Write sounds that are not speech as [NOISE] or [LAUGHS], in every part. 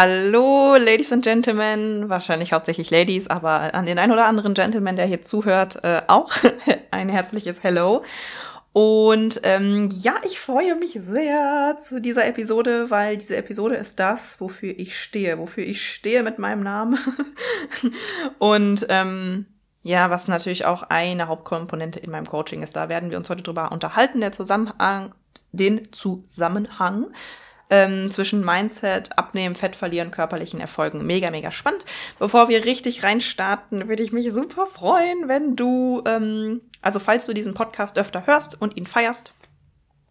Hallo, Ladies and Gentlemen, wahrscheinlich hauptsächlich Ladies, aber an den ein oder anderen Gentleman, der hier zuhört, äh, auch [LAUGHS] ein herzliches Hello. Und ähm, ja, ich freue mich sehr zu dieser Episode, weil diese Episode ist das, wofür ich stehe, wofür ich stehe mit meinem Namen. [LAUGHS] Und ähm, ja, was natürlich auch eine Hauptkomponente in meinem Coaching ist. Da werden wir uns heute drüber unterhalten, der Zusammenhang, den Zusammenhang ähm, zwischen Mindset, Abnehmen, Fett verlieren, körperlichen Erfolgen. Mega, mega spannend. Bevor wir richtig reinstarten, würde ich mich super freuen, wenn du, ähm, also falls du diesen Podcast öfter hörst und ihn feierst,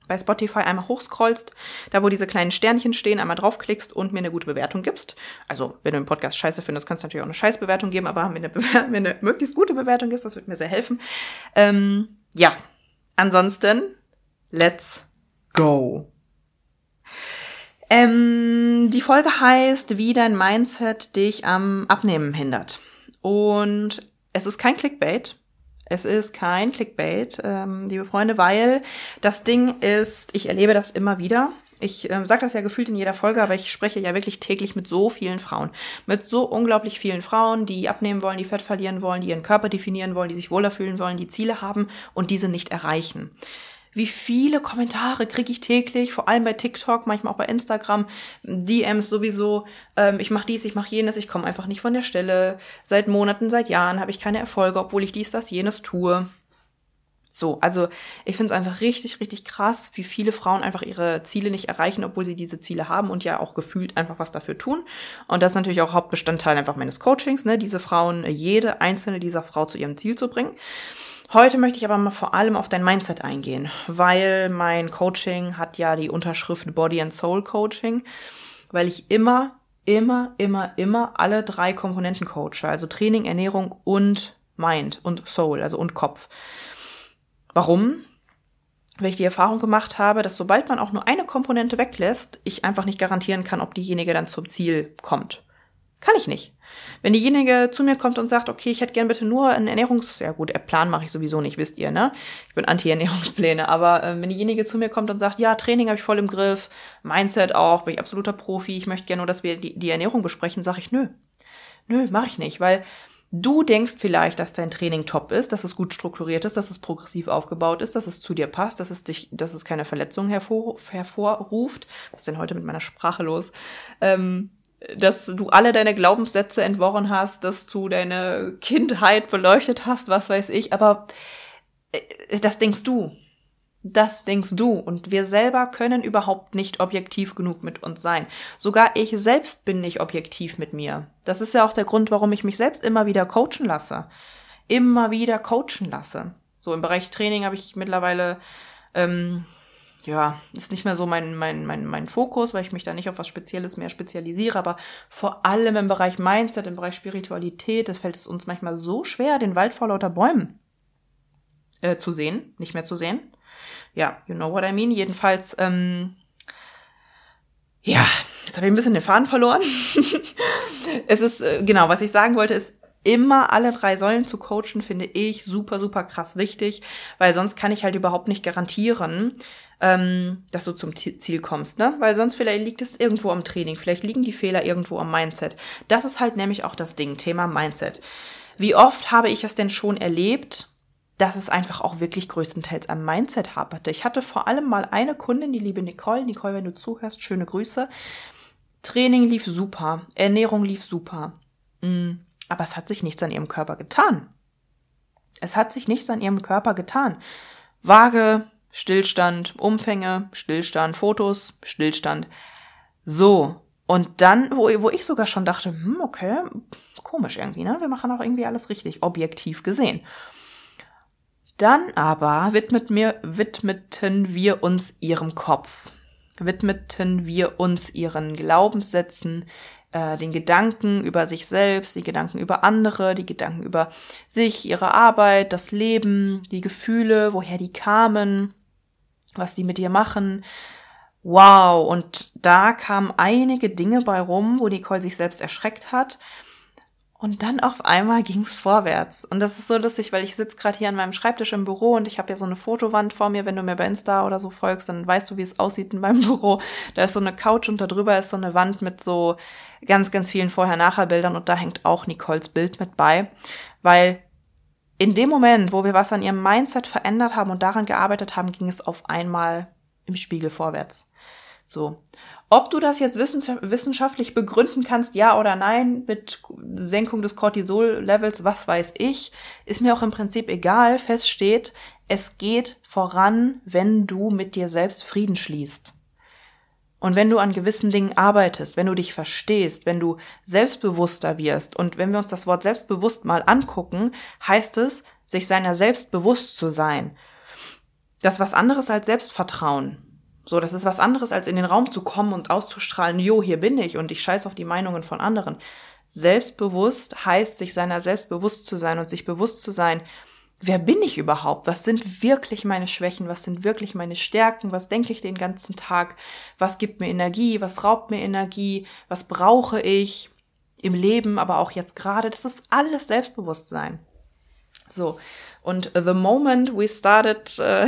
bei Spotify einmal hochscrollst, da wo diese kleinen Sternchen stehen, einmal draufklickst und mir eine gute Bewertung gibst. Also, wenn du den Podcast scheiße findest, kannst du natürlich auch eine Scheißbewertung geben, aber mir eine, [LAUGHS] mir eine möglichst gute Bewertung gibst, das wird mir sehr helfen. Ähm, ja, ansonsten, let's go. Ähm, die Folge heißt, wie dein Mindset dich am Abnehmen hindert. Und es ist kein Clickbait. Es ist kein Clickbait, ähm, liebe Freunde, weil das Ding ist, ich erlebe das immer wieder. Ich äh, sage das ja gefühlt in jeder Folge, aber ich spreche ja wirklich täglich mit so vielen Frauen. Mit so unglaublich vielen Frauen, die abnehmen wollen, die Fett verlieren wollen, die ihren Körper definieren wollen, die sich wohler fühlen wollen, die Ziele haben und diese nicht erreichen wie viele Kommentare kriege ich täglich, vor allem bei TikTok, manchmal auch bei Instagram, DMs sowieso, ähm, ich mache dies, ich mache jenes, ich komme einfach nicht von der Stelle. Seit Monaten, seit Jahren habe ich keine Erfolge, obwohl ich dies, das, jenes tue. So, also ich finde es einfach richtig, richtig krass, wie viele Frauen einfach ihre Ziele nicht erreichen, obwohl sie diese Ziele haben und ja auch gefühlt einfach was dafür tun. Und das ist natürlich auch Hauptbestandteil einfach meines Coachings, ne, diese Frauen, jede einzelne dieser Frau zu ihrem Ziel zu bringen. Heute möchte ich aber mal vor allem auf dein Mindset eingehen, weil mein Coaching hat ja die Unterschrift Body and Soul Coaching, weil ich immer, immer, immer, immer alle drei Komponenten coache, also Training, Ernährung und Mind und Soul, also und Kopf. Warum? Weil ich die Erfahrung gemacht habe, dass sobald man auch nur eine Komponente weglässt, ich einfach nicht garantieren kann, ob diejenige dann zum Ziel kommt. Kann ich nicht. Wenn diejenige zu mir kommt und sagt, okay, ich hätte gern bitte nur einen Ernährungs... Ja gut, Plan mache ich sowieso nicht, wisst ihr, ne? Ich bin Anti-Ernährungspläne. Aber äh, wenn diejenige zu mir kommt und sagt, ja, Training habe ich voll im Griff, Mindset auch, bin ich absoluter Profi, ich möchte gerne nur, dass wir die, die Ernährung besprechen, sage ich, nö. Nö, mache ich nicht, weil Du denkst vielleicht, dass dein Training top ist, dass es gut strukturiert ist, dass es progressiv aufgebaut ist, dass es zu dir passt, dass es dich, dass es keine Verletzungen hervor, hervorruft. Was ist denn heute mit meiner Sprache los? Ähm, dass du alle deine Glaubenssätze entworren hast, dass du deine Kindheit beleuchtet hast, was weiß ich, aber äh, das denkst du. Das denkst du. Und wir selber können überhaupt nicht objektiv genug mit uns sein. Sogar ich selbst bin nicht objektiv mit mir. Das ist ja auch der Grund, warum ich mich selbst immer wieder coachen lasse. Immer wieder coachen lasse. So im Bereich Training habe ich mittlerweile ähm, ja, ist nicht mehr so mein, mein, mein, mein Fokus, weil ich mich da nicht auf was Spezielles mehr spezialisiere, aber vor allem im Bereich Mindset, im Bereich Spiritualität, das fällt es uns manchmal so schwer, den Wald vor lauter Bäumen äh, zu sehen, nicht mehr zu sehen. Ja, you know what I mean. Jedenfalls, ähm, ja, jetzt habe ich ein bisschen den Faden verloren. [LAUGHS] es ist, äh, genau, was ich sagen wollte, ist, immer alle drei Säulen zu coachen, finde ich super, super krass wichtig, weil sonst kann ich halt überhaupt nicht garantieren, ähm, dass du zum Ziel kommst, ne? Weil sonst vielleicht liegt es irgendwo am Training, vielleicht liegen die Fehler irgendwo am Mindset. Das ist halt nämlich auch das Ding, Thema Mindset. Wie oft habe ich es denn schon erlebt, dass es einfach auch wirklich größtenteils am Mindset haperte. Ich hatte vor allem mal eine Kundin, die liebe Nicole. Nicole, wenn du zuhörst, schöne Grüße. Training lief super, Ernährung lief super. Mm, aber es hat sich nichts an ihrem Körper getan. Es hat sich nichts an ihrem Körper getan. Waage, Stillstand, Umfänge, Stillstand, Fotos, Stillstand. So. Und dann, wo, wo ich sogar schon dachte, hm, okay, komisch irgendwie, ne? Wir machen auch irgendwie alles richtig, objektiv gesehen. Dann aber widmet mir, widmeten wir uns ihrem Kopf. Widmeten wir uns ihren Glaubenssätzen, äh, den Gedanken über sich selbst, die Gedanken über andere, die Gedanken über sich, ihre Arbeit, das Leben, die Gefühle, woher die kamen, was die mit dir machen. Wow, und da kamen einige Dinge bei rum, wo Nicole sich selbst erschreckt hat und dann auf einmal ging's vorwärts. Und das ist so lustig, weil ich sitze gerade hier an meinem Schreibtisch im Büro und ich habe ja so eine Fotowand vor mir. Wenn du mir bei Insta oder so folgst, dann weißt du, wie es aussieht in meinem [LAUGHS] Büro. Da ist so eine Couch und da drüber ist so eine Wand mit so ganz, ganz vielen Vorher-Nachher-Bildern und da hängt auch Nicoles Bild mit bei. Weil in dem Moment, wo wir was an ihrem Mindset verändert haben und daran gearbeitet haben, ging es auf einmal im Spiegel vorwärts. So. Ob du das jetzt wissenschaftlich begründen kannst, ja oder nein, mit Senkung des Cortisol-Levels, was weiß ich, ist mir auch im Prinzip egal. Fest steht, es geht voran, wenn du mit dir selbst Frieden schließt. Und wenn du an gewissen Dingen arbeitest, wenn du dich verstehst, wenn du selbstbewusster wirst und wenn wir uns das Wort selbstbewusst mal angucken, heißt es, sich seiner selbst bewusst zu sein. Das ist was anderes als Selbstvertrauen. So, das ist was anderes, als in den Raum zu kommen und auszustrahlen, jo, hier bin ich und ich scheiß auf die Meinungen von anderen. Selbstbewusst heißt, sich seiner selbst bewusst zu sein und sich bewusst zu sein, wer bin ich überhaupt? Was sind wirklich meine Schwächen? Was sind wirklich meine Stärken? Was denke ich den ganzen Tag? Was gibt mir Energie? Was raubt mir Energie? Was brauche ich im Leben, aber auch jetzt gerade? Das ist alles Selbstbewusstsein. So. Und the moment we started uh,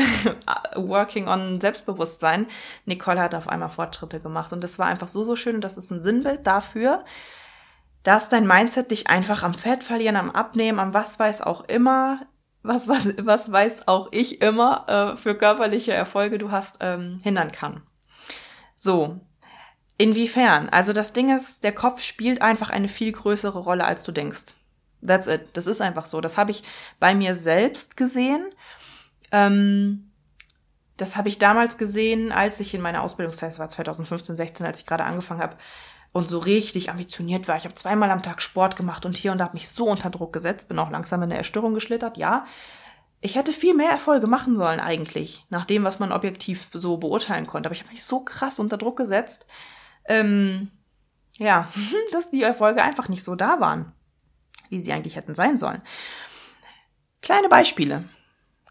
[LAUGHS] working on Selbstbewusstsein, Nicole hat auf einmal Fortschritte gemacht. Und das war einfach so, so schön. Und das ist ein Sinnbild dafür, dass dein Mindset dich einfach am Fett verlieren, am Abnehmen, am was weiß auch immer, was, was, was weiß auch ich immer äh, für körperliche Erfolge du hast, ähm, hindern kann. So. Inwiefern? Also das Ding ist, der Kopf spielt einfach eine viel größere Rolle, als du denkst. That's it. Das ist einfach so. Das habe ich bei mir selbst gesehen. Ähm, das habe ich damals gesehen, als ich in meiner Ausbildungszeit, das war 2015, 16, als ich gerade angefangen habe und so richtig ambitioniert war. Ich habe zweimal am Tag Sport gemacht und hier und da habe mich so unter Druck gesetzt, bin auch langsam in eine Erstörung geschlittert, ja. Ich hätte viel mehr Erfolge machen sollen eigentlich, nach dem, was man objektiv so beurteilen konnte. Aber ich habe mich so krass unter Druck gesetzt, ähm, ja, [LAUGHS] dass die Erfolge einfach nicht so da waren wie sie eigentlich hätten sein sollen. Kleine Beispiele.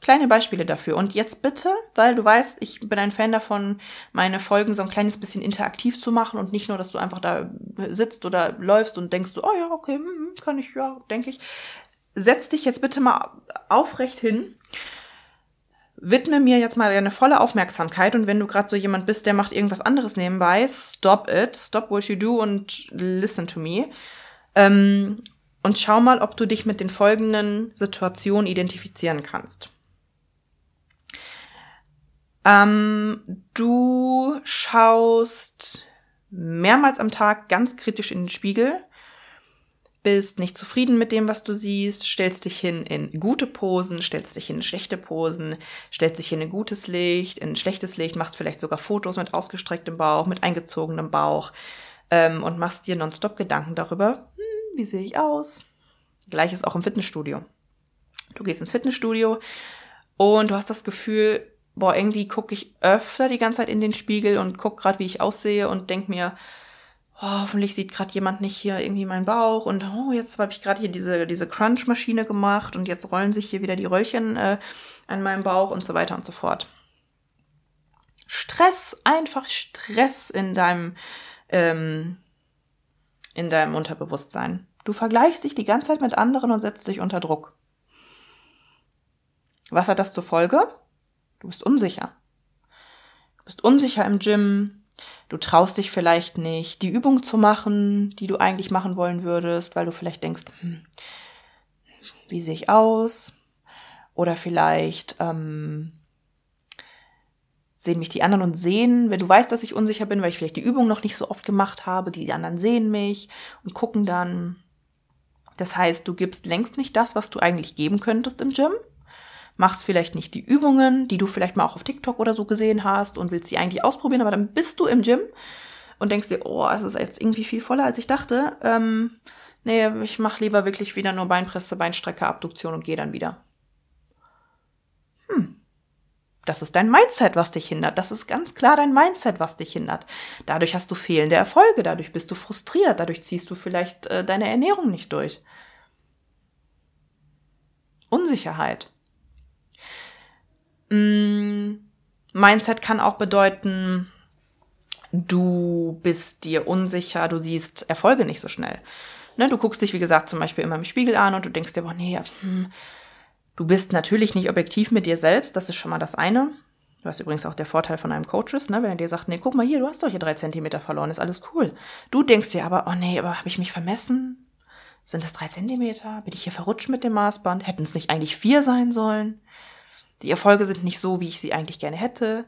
Kleine Beispiele dafür. Und jetzt bitte, weil du weißt, ich bin ein Fan davon, meine Folgen so ein kleines bisschen interaktiv zu machen und nicht nur, dass du einfach da sitzt oder läufst und denkst so, oh ja, okay, hm, hm, kann ich, ja, denke ich. Setz dich jetzt bitte mal aufrecht hin widme mir jetzt mal deine volle Aufmerksamkeit und wenn du gerade so jemand bist, der macht irgendwas anderes nebenbei, stop it, stop what you do und listen to me. Ähm, und schau mal, ob du dich mit den folgenden Situationen identifizieren kannst. Ähm, du schaust mehrmals am Tag ganz kritisch in den Spiegel, bist nicht zufrieden mit dem, was du siehst, stellst dich hin in gute Posen, stellst dich hin in schlechte Posen, stellst dich hin in gutes Licht, in schlechtes Licht, machst vielleicht sogar Fotos mit ausgestrecktem Bauch, mit eingezogenem Bauch ähm, und machst dir nonstop Gedanken darüber, wie sehe ich aus? Gleiches auch im Fitnessstudio. Du gehst ins Fitnessstudio und du hast das Gefühl, boah, irgendwie gucke ich öfter die ganze Zeit in den Spiegel und guck gerade, wie ich aussehe und denk mir, oh, hoffentlich sieht gerade jemand nicht hier irgendwie meinen Bauch und oh, jetzt habe ich gerade hier diese, diese Crunch-Maschine gemacht und jetzt rollen sich hier wieder die Röllchen äh, an meinem Bauch und so weiter und so fort. Stress, einfach Stress in deinem, ähm, in deinem Unterbewusstsein. Du vergleichst dich die ganze Zeit mit anderen und setzt dich unter Druck. Was hat das zur Folge? Du bist unsicher. Du bist unsicher im Gym. Du traust dich vielleicht nicht, die Übung zu machen, die du eigentlich machen wollen würdest, weil du vielleicht denkst, hm, wie sehe ich aus? Oder vielleicht ähm, sehen mich die anderen und sehen, wenn du weißt, dass ich unsicher bin, weil ich vielleicht die Übung noch nicht so oft gemacht habe, die anderen sehen mich und gucken dann, das heißt, du gibst längst nicht das, was du eigentlich geben könntest im Gym, machst vielleicht nicht die Übungen, die du vielleicht mal auch auf TikTok oder so gesehen hast und willst sie eigentlich ausprobieren, aber dann bist du im Gym und denkst dir, oh, es ist jetzt irgendwie viel voller, als ich dachte. Ähm, nee, ich mache lieber wirklich wieder nur Beinpresse, Beinstrecke, Abduktion und gehe dann wieder. Hm. Das ist dein Mindset, was dich hindert. Das ist ganz klar dein Mindset, was dich hindert. Dadurch hast du fehlende Erfolge, dadurch bist du frustriert, dadurch ziehst du vielleicht äh, deine Ernährung nicht durch. Unsicherheit. Mm, Mindset kann auch bedeuten, du bist dir unsicher, du siehst Erfolge nicht so schnell. Ne, du guckst dich, wie gesagt, zum Beispiel immer im Spiegel an und du denkst dir, boah, nee, hm, Du bist natürlich nicht objektiv mit dir selbst, das ist schon mal das eine. Was übrigens auch der Vorteil von einem Coach ist, ne? wenn er dir sagt, nee, guck mal hier, du hast doch hier drei Zentimeter verloren, ist alles cool. Du denkst dir aber, oh nee, aber habe ich mich vermessen? Sind das drei Zentimeter? Bin ich hier verrutscht mit dem Maßband? Hätten es nicht eigentlich vier sein sollen? Die Erfolge sind nicht so, wie ich sie eigentlich gerne hätte.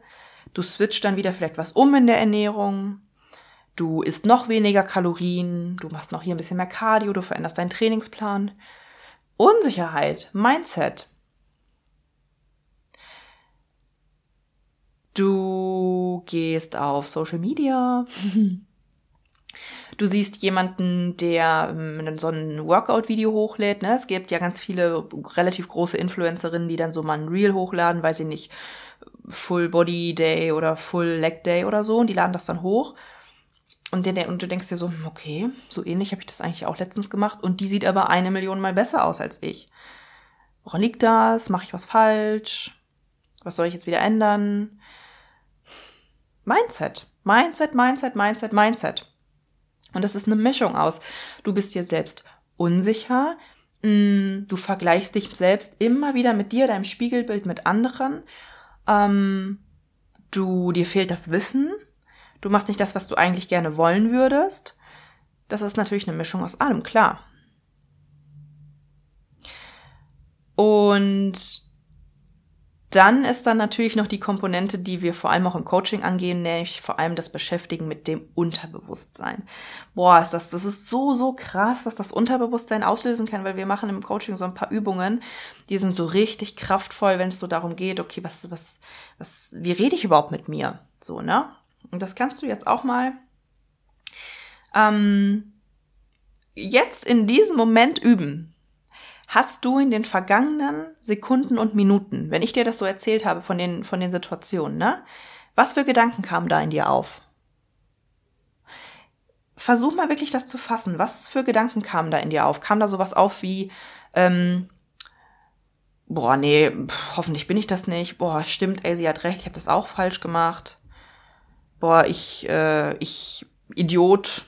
Du switcht dann wieder vielleicht was um in der Ernährung. Du isst noch weniger Kalorien. Du machst noch hier ein bisschen mehr Cardio. Du veränderst deinen Trainingsplan. Unsicherheit, Mindset. Du gehst auf Social Media. [LAUGHS] Du siehst jemanden, der ähm, so ein Workout-Video hochlädt. Ne? Es gibt ja ganz viele relativ große Influencerinnen, die dann so mal ein Reel hochladen, weil sie nicht Full Body Day oder Full Leg Day oder so. Und die laden das dann hoch. Und, der, und du denkst dir so, okay, so ähnlich habe ich das eigentlich auch letztens gemacht. Und die sieht aber eine Million mal besser aus als ich. Woran liegt das? Mache ich was falsch? Was soll ich jetzt wieder ändern? Mindset. Mindset, Mindset, Mindset, Mindset. Und das ist eine Mischung aus. Du bist dir selbst unsicher. Mm, du vergleichst dich selbst immer wieder mit dir, deinem Spiegelbild mit anderen. Ähm, du, dir fehlt das Wissen Du machst nicht das, was du eigentlich gerne wollen würdest. Das ist natürlich eine Mischung aus allem, klar. Und dann ist dann natürlich noch die Komponente, die wir vor allem auch im Coaching angehen, nämlich vor allem das Beschäftigen mit dem Unterbewusstsein. Boah, ist das, das ist so, so krass, was das Unterbewusstsein auslösen kann, weil wir machen im Coaching so ein paar Übungen, die sind so richtig kraftvoll, wenn es so darum geht, okay, was, was, was, wie rede ich überhaupt mit mir? So, ne? Und das kannst du jetzt auch mal ähm, jetzt in diesem Moment üben. Hast du in den vergangenen Sekunden und Minuten, wenn ich dir das so erzählt habe von den, von den Situationen, ne? Was für Gedanken kamen da in dir auf? Versuch mal wirklich das zu fassen. Was für Gedanken kamen da in dir auf? Kam da sowas auf wie, ähm, boah, nee, pff, hoffentlich bin ich das nicht. Boah, stimmt, ey, sie hat recht, ich habe das auch falsch gemacht boah, ich, äh, ich Idiot,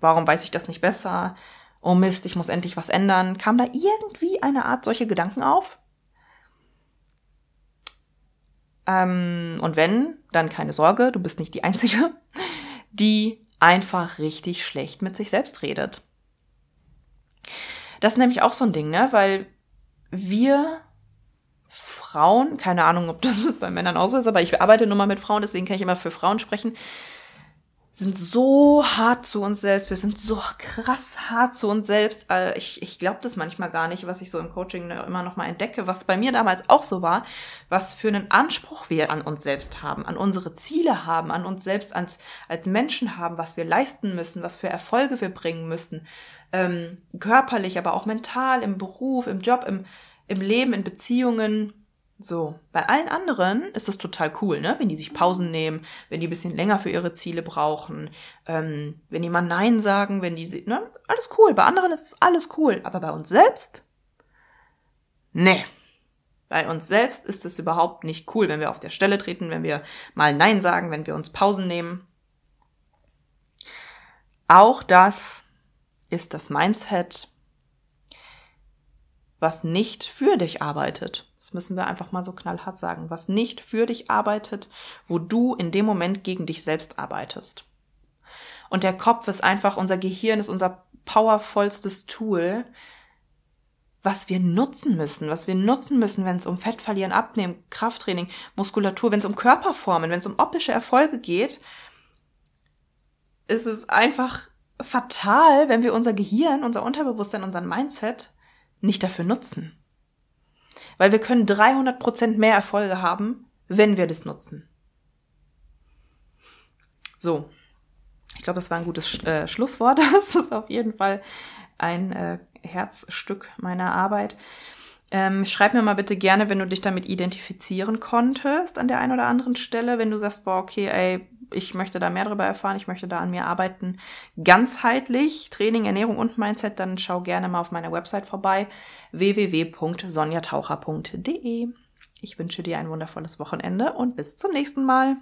warum weiß ich das nicht besser? Oh Mist, ich muss endlich was ändern. Kam da irgendwie eine Art solche Gedanken auf? Ähm, und wenn, dann keine Sorge, du bist nicht die Einzige, [LAUGHS] die einfach richtig schlecht mit sich selbst redet. Das ist nämlich auch so ein Ding, ne? Weil wir Frauen, keine Ahnung, ob das [LAUGHS] bei Männern auch so ist, aber ich arbeite nur mal mit Frauen, deswegen kann ich immer für Frauen sprechen, sind so hart zu uns selbst, wir sind so krass hart zu uns selbst. Äh, ich, ich glaube das manchmal gar nicht, was ich so im Coaching immer noch mal entdecke, was bei mir damals auch so war, was für einen Anspruch wir an uns selbst haben, an unsere Ziele haben, an uns selbst als, als Menschen haben, was wir leisten müssen, was für Erfolge wir bringen müssen, ähm, körperlich, aber auch mental, im Beruf, im Job, im, im Leben, in Beziehungen so, bei allen anderen ist das total cool, ne? Wenn die sich Pausen nehmen, wenn die ein bisschen länger für ihre Ziele brauchen, ähm, wenn die mal Nein sagen, wenn die, ne? Alles cool. Bei anderen ist alles cool. Aber bei uns selbst? Nee. Bei uns selbst ist es überhaupt nicht cool, wenn wir auf der Stelle treten, wenn wir mal Nein sagen, wenn wir uns Pausen nehmen. Auch das ist das Mindset, was nicht für dich arbeitet. Müssen wir einfach mal so knallhart sagen. Was nicht für dich arbeitet, wo du in dem Moment gegen dich selbst arbeitest. Und der Kopf ist einfach, unser Gehirn ist unser powervollstes Tool, was wir nutzen müssen, was wir nutzen müssen, wenn es um Fettverlieren, Abnehmen, Krafttraining, Muskulatur, wenn es um Körperformen, wenn es um optische Erfolge geht, ist es einfach fatal, wenn wir unser Gehirn, unser Unterbewusstsein, unseren Mindset nicht dafür nutzen. Weil wir können 300 Prozent mehr Erfolge haben, wenn wir das nutzen. So. Ich glaube, das war ein gutes äh, Schlusswort. [LAUGHS] Das ist auf jeden Fall ein äh, Herzstück meiner Arbeit. Ähm, schreib mir mal bitte gerne, wenn du dich damit identifizieren konntest an der einen oder anderen Stelle, wenn du sagst, boah, okay, ey, ich möchte da mehr darüber erfahren, ich möchte da an mir arbeiten, ganzheitlich, Training, Ernährung und Mindset, dann schau gerne mal auf meiner Website vorbei, www.sonjataucher.de. Ich wünsche dir ein wundervolles Wochenende und bis zum nächsten Mal.